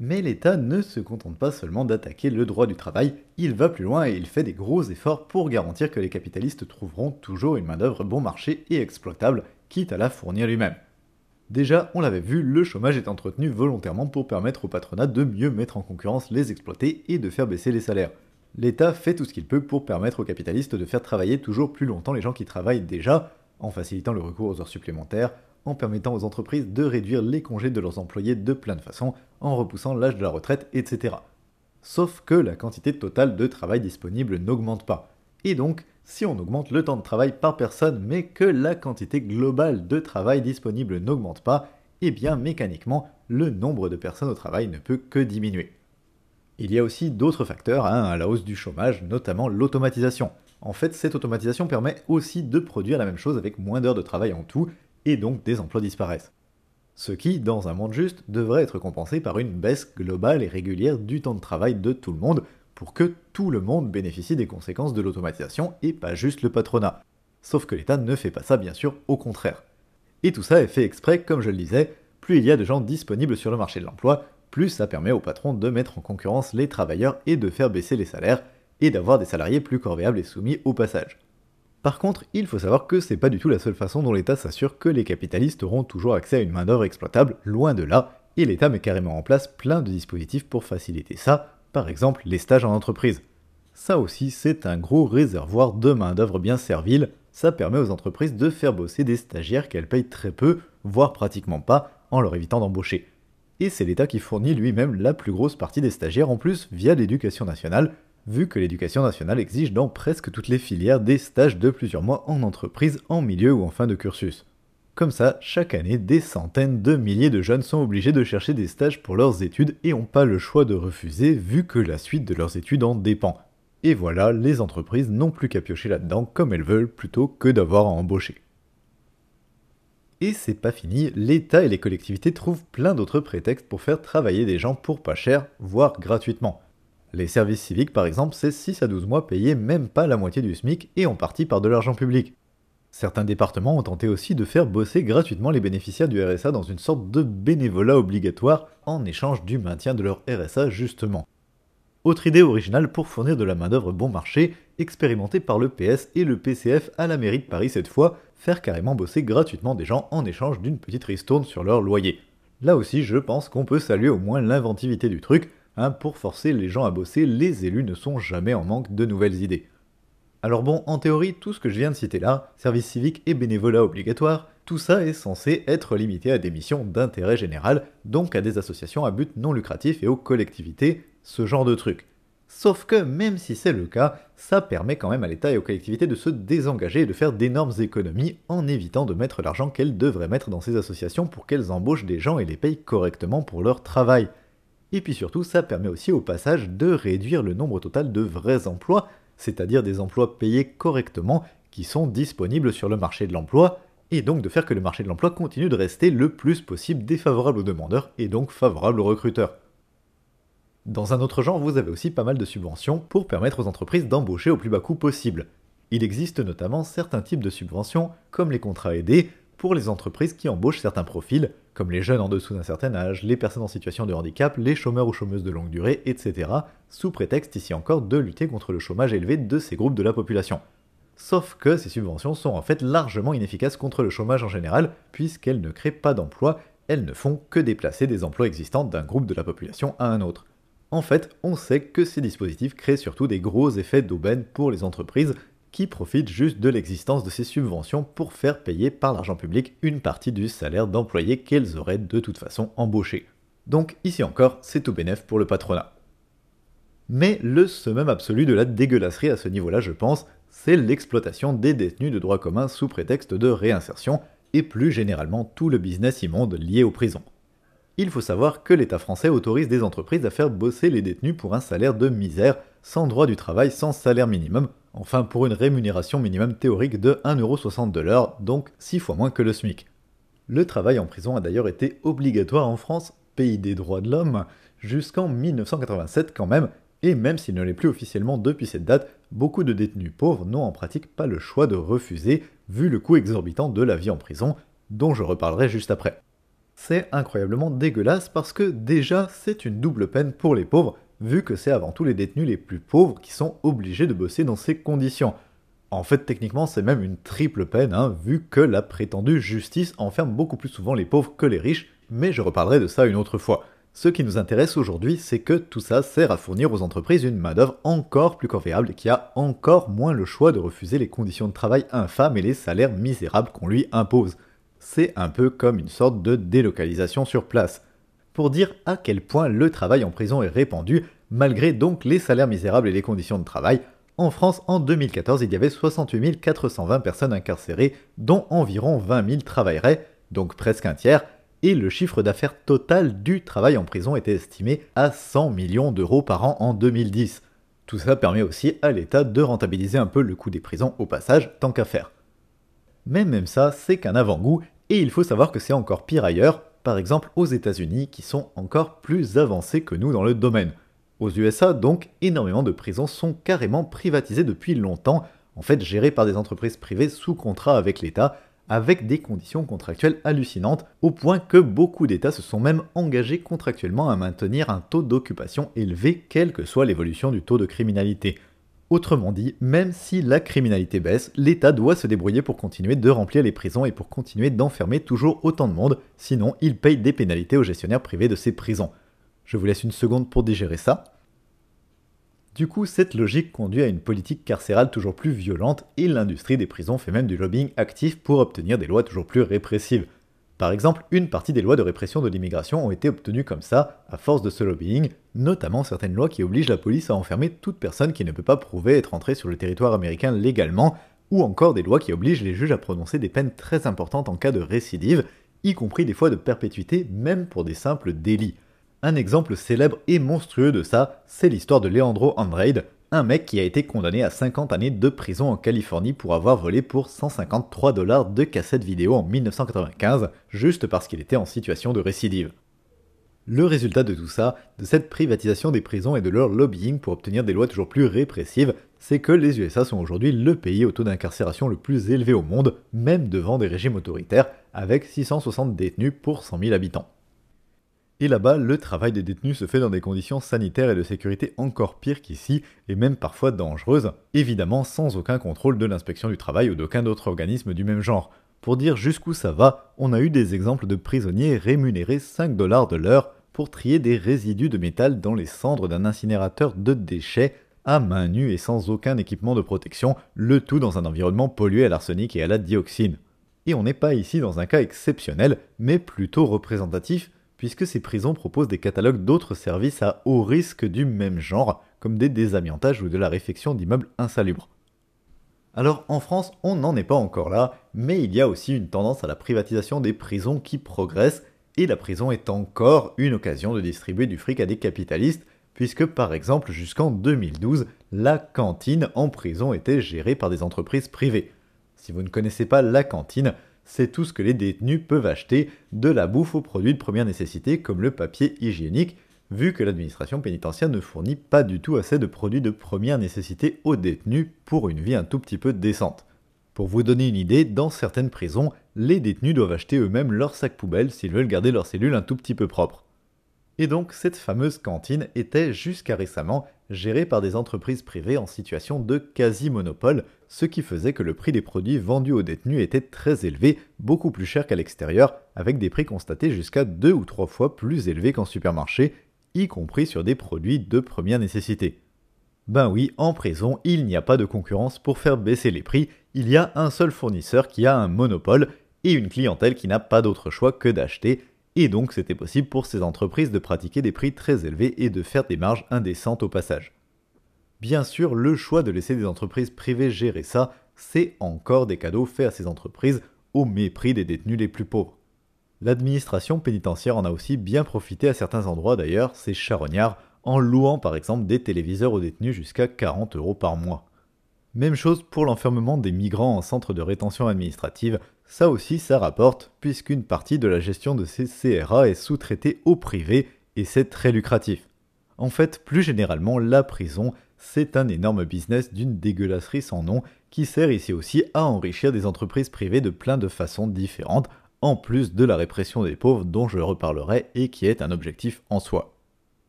Mais l'État ne se contente pas seulement d'attaquer le droit du travail, il va plus loin et il fait des gros efforts pour garantir que les capitalistes trouveront toujours une main-d'œuvre bon marché et exploitable, quitte à la fournir lui-même. Déjà, on l'avait vu, le chômage est entretenu volontairement pour permettre au patronat de mieux mettre en concurrence les exploités et de faire baisser les salaires. L'État fait tout ce qu'il peut pour permettre aux capitalistes de faire travailler toujours plus longtemps les gens qui travaillent déjà, en facilitant le recours aux heures supplémentaires, en permettant aux entreprises de réduire les congés de leurs employés de plein de façons, en repoussant l'âge de la retraite, etc. Sauf que la quantité totale de travail disponible n'augmente pas. Et donc, si on augmente le temps de travail par personne, mais que la quantité globale de travail disponible n'augmente pas, eh bien mécaniquement, le nombre de personnes au travail ne peut que diminuer. Il y a aussi d'autres facteurs hein, à la hausse du chômage, notamment l'automatisation. En fait, cette automatisation permet aussi de produire la même chose avec moins d'heures de travail en tout, et donc des emplois disparaissent. Ce qui, dans un monde juste, devrait être compensé par une baisse globale et régulière du temps de travail de tout le monde, pour que tout le monde bénéficie des conséquences de l'automatisation et pas juste le patronat. Sauf que l'État ne fait pas ça, bien sûr, au contraire. Et tout ça est fait exprès, comme je le disais, plus il y a de gens disponibles sur le marché de l'emploi, plus ça permet aux patrons de mettre en concurrence les travailleurs et de faire baisser les salaires, et d'avoir des salariés plus corvéables et soumis au passage. Par contre, il faut savoir que c'est pas du tout la seule façon dont l'État s'assure que les capitalistes auront toujours accès à une main-d'œuvre exploitable, loin de là, et l'État met carrément en place plein de dispositifs pour faciliter ça, par exemple les stages en entreprise. Ça aussi, c'est un gros réservoir de main-d'œuvre bien servile, ça permet aux entreprises de faire bosser des stagiaires qu'elles payent très peu, voire pratiquement pas, en leur évitant d'embaucher. Et c'est l'État qui fournit lui-même la plus grosse partie des stagiaires en plus via l'éducation nationale, vu que l'éducation nationale exige dans presque toutes les filières des stages de plusieurs mois en entreprise, en milieu ou en fin de cursus. Comme ça, chaque année, des centaines de milliers de jeunes sont obligés de chercher des stages pour leurs études et n'ont pas le choix de refuser vu que la suite de leurs études en dépend. Et voilà, les entreprises n'ont plus qu'à piocher là-dedans comme elles veulent plutôt que d'avoir à embaucher. Et c'est pas fini, l'État et les collectivités trouvent plein d'autres prétextes pour faire travailler des gens pour pas cher, voire gratuitement. Les services civiques, par exemple, c'est 6 à 12 mois payés même pas la moitié du SMIC et en partie par de l'argent public. Certains départements ont tenté aussi de faire bosser gratuitement les bénéficiaires du RSA dans une sorte de bénévolat obligatoire en échange du maintien de leur RSA justement. Autre idée originale pour fournir de la main-d'œuvre bon marché, expérimentée par le PS et le PCF à la mairie de Paris cette fois, faire carrément bosser gratuitement des gens en échange d'une petite ristourne sur leur loyer. Là aussi, je pense qu'on peut saluer au moins l'inventivité du truc, Hein, pour forcer les gens à bosser, les élus ne sont jamais en manque de nouvelles idées. Alors bon, en théorie, tout ce que je viens de citer là, service civique et bénévolat obligatoire, tout ça est censé être limité à des missions d'intérêt général, donc à des associations à but non lucratif et aux collectivités, ce genre de trucs. Sauf que même si c'est le cas, ça permet quand même à l'État et aux collectivités de se désengager et de faire d'énormes économies en évitant de mettre l'argent qu'elles devraient mettre dans ces associations pour qu'elles embauchent des gens et les payent correctement pour leur travail. Et puis surtout, ça permet aussi au passage de réduire le nombre total de vrais emplois, c'est-à-dire des emplois payés correctement qui sont disponibles sur le marché de l'emploi, et donc de faire que le marché de l'emploi continue de rester le plus possible défavorable aux demandeurs et donc favorable aux recruteurs. Dans un autre genre, vous avez aussi pas mal de subventions pour permettre aux entreprises d'embaucher au plus bas coût possible. Il existe notamment certains types de subventions, comme les contrats aidés, pour les entreprises qui embauchent certains profils, comme les jeunes en dessous d'un certain âge, les personnes en situation de handicap, les chômeurs ou chômeuses de longue durée, etc., sous prétexte ici encore de lutter contre le chômage élevé de ces groupes de la population. Sauf que ces subventions sont en fait largement inefficaces contre le chômage en général, puisqu'elles ne créent pas d'emplois, elles ne font que déplacer des emplois existants d'un groupe de la population à un autre. En fait, on sait que ces dispositifs créent surtout des gros effets d'aubaine pour les entreprises qui profitent juste de l'existence de ces subventions pour faire payer par l'argent public une partie du salaire d'employés qu'elles auraient de toute façon embauché. Donc ici encore, c'est tout bénef pour le patronat. Mais le summum absolu de la dégueulasserie à ce niveau-là, je pense, c'est l'exploitation des détenus de droit commun sous prétexte de réinsertion, et plus généralement tout le business immonde lié aux prisons. Il faut savoir que l'État français autorise des entreprises à faire bosser les détenus pour un salaire de misère, sans droit du travail, sans salaire minimum, enfin pour une rémunération minimum théorique de 1,60€ de l'heure, donc 6 fois moins que le SMIC. Le travail en prison a d'ailleurs été obligatoire en France, pays des droits de l'homme, jusqu'en 1987 quand même, et même s'il ne l'est plus officiellement depuis cette date, beaucoup de détenus pauvres n'ont en pratique pas le choix de refuser, vu le coût exorbitant de la vie en prison, dont je reparlerai juste après. C'est incroyablement dégueulasse parce que déjà c'est une double peine pour les pauvres, vu que c'est avant tout les détenus les plus pauvres qui sont obligés de bosser dans ces conditions. En fait, techniquement, c'est même une triple peine, hein, vu que la prétendue justice enferme beaucoup plus souvent les pauvres que les riches, mais je reparlerai de ça une autre fois. Ce qui nous intéresse aujourd'hui, c'est que tout ça sert à fournir aux entreprises une main-d'œuvre encore plus confiable qui a encore moins le choix de refuser les conditions de travail infâmes et les salaires misérables qu'on lui impose. C'est un peu comme une sorte de délocalisation sur place. Pour dire à quel point le travail en prison est répandu, malgré donc les salaires misérables et les conditions de travail, en France, en 2014, il y avait 68 420 personnes incarcérées, dont environ 20 000 travailleraient, donc presque un tiers, et le chiffre d'affaires total du travail en prison était estimé à 100 millions d'euros par an en 2010. Tout ça permet aussi à l'État de rentabiliser un peu le coût des prisons au passage, tant qu'à faire. Mais même ça, c'est qu'un avant-goût, et il faut savoir que c'est encore pire ailleurs, par exemple aux États-Unis, qui sont encore plus avancés que nous dans le domaine. Aux USA, donc, énormément de prisons sont carrément privatisées depuis longtemps, en fait gérées par des entreprises privées sous contrat avec l'État, avec des conditions contractuelles hallucinantes, au point que beaucoup d'États se sont même engagés contractuellement à maintenir un taux d'occupation élevé, quelle que soit l'évolution du taux de criminalité. Autrement dit, même si la criminalité baisse, l'État doit se débrouiller pour continuer de remplir les prisons et pour continuer d'enfermer toujours autant de monde, sinon il paye des pénalités aux gestionnaires privés de ces prisons. Je vous laisse une seconde pour digérer ça. Du coup, cette logique conduit à une politique carcérale toujours plus violente et l'industrie des prisons fait même du lobbying actif pour obtenir des lois toujours plus répressives. Par exemple, une partie des lois de répression de l'immigration ont été obtenues comme ça, à force de ce lobbying, notamment certaines lois qui obligent la police à enfermer toute personne qui ne peut pas prouver être entrée sur le territoire américain légalement, ou encore des lois qui obligent les juges à prononcer des peines très importantes en cas de récidive, y compris des fois de perpétuité, même pour des simples délits. Un exemple célèbre et monstrueux de ça, c'est l'histoire de Leandro Andrade, un mec qui a été condamné à 50 années de prison en Californie pour avoir volé pour 153 dollars de cassettes vidéo en 1995, juste parce qu'il était en situation de récidive. Le résultat de tout ça, de cette privatisation des prisons et de leur lobbying pour obtenir des lois toujours plus répressives, c'est que les USA sont aujourd'hui le pays au taux d'incarcération le plus élevé au monde, même devant des régimes autoritaires, avec 660 détenus pour 100 000 habitants. Et là-bas, le travail des détenus se fait dans des conditions sanitaires et de sécurité encore pires qu'ici, et même parfois dangereuses, évidemment sans aucun contrôle de l'inspection du travail ou d'aucun autre organisme du même genre. Pour dire jusqu'où ça va, on a eu des exemples de prisonniers rémunérés 5 dollars de l'heure pour trier des résidus de métal dans les cendres d'un incinérateur de déchets à main nue et sans aucun équipement de protection, le tout dans un environnement pollué à l'arsenic et à la dioxine. Et on n'est pas ici dans un cas exceptionnel, mais plutôt représentatif puisque ces prisons proposent des catalogues d'autres services à haut risque du même genre, comme des désamiantages ou de la réfection d'immeubles insalubres. Alors en France, on n'en est pas encore là, mais il y a aussi une tendance à la privatisation des prisons qui progresse, et la prison est encore une occasion de distribuer du fric à des capitalistes, puisque par exemple jusqu'en 2012, la cantine en prison était gérée par des entreprises privées. Si vous ne connaissez pas la cantine, c'est tout ce que les détenus peuvent acheter, de la bouffe aux produits de première nécessité comme le papier hygiénique, vu que l'administration pénitentiaire ne fournit pas du tout assez de produits de première nécessité aux détenus pour une vie un tout petit peu décente. Pour vous donner une idée, dans certaines prisons, les détenus doivent acheter eux-mêmes leur sac poubelle s'ils veulent garder leur cellule un tout petit peu propre. Et donc cette fameuse cantine était jusqu'à récemment gérée par des entreprises privées en situation de quasi-monopole, ce qui faisait que le prix des produits vendus aux détenus était très élevé, beaucoup plus cher qu'à l'extérieur, avec des prix constatés jusqu'à deux ou trois fois plus élevés qu'en supermarché, y compris sur des produits de première nécessité. Ben oui, en prison, il n'y a pas de concurrence pour faire baisser les prix, il y a un seul fournisseur qui a un monopole et une clientèle qui n'a pas d'autre choix que d'acheter, et donc c'était possible pour ces entreprises de pratiquer des prix très élevés et de faire des marges indécentes au passage. Bien sûr, le choix de laisser des entreprises privées gérer ça, c'est encore des cadeaux faits à ces entreprises au mépris des détenus les plus pauvres. L'administration pénitentiaire en a aussi bien profité à certains endroits d'ailleurs, c'est charognard, en louant par exemple des téléviseurs aux détenus jusqu'à 40 euros par mois. Même chose pour l'enfermement des migrants en centre de rétention administrative, ça aussi ça rapporte, puisqu'une partie de la gestion de ces CRA est sous-traitée au privé, et c'est très lucratif. En fait, plus généralement, la prison, c'est un énorme business d'une dégueulasserie sans nom qui sert ici aussi à enrichir des entreprises privées de plein de façons différentes, en plus de la répression des pauvres dont je reparlerai et qui est un objectif en soi.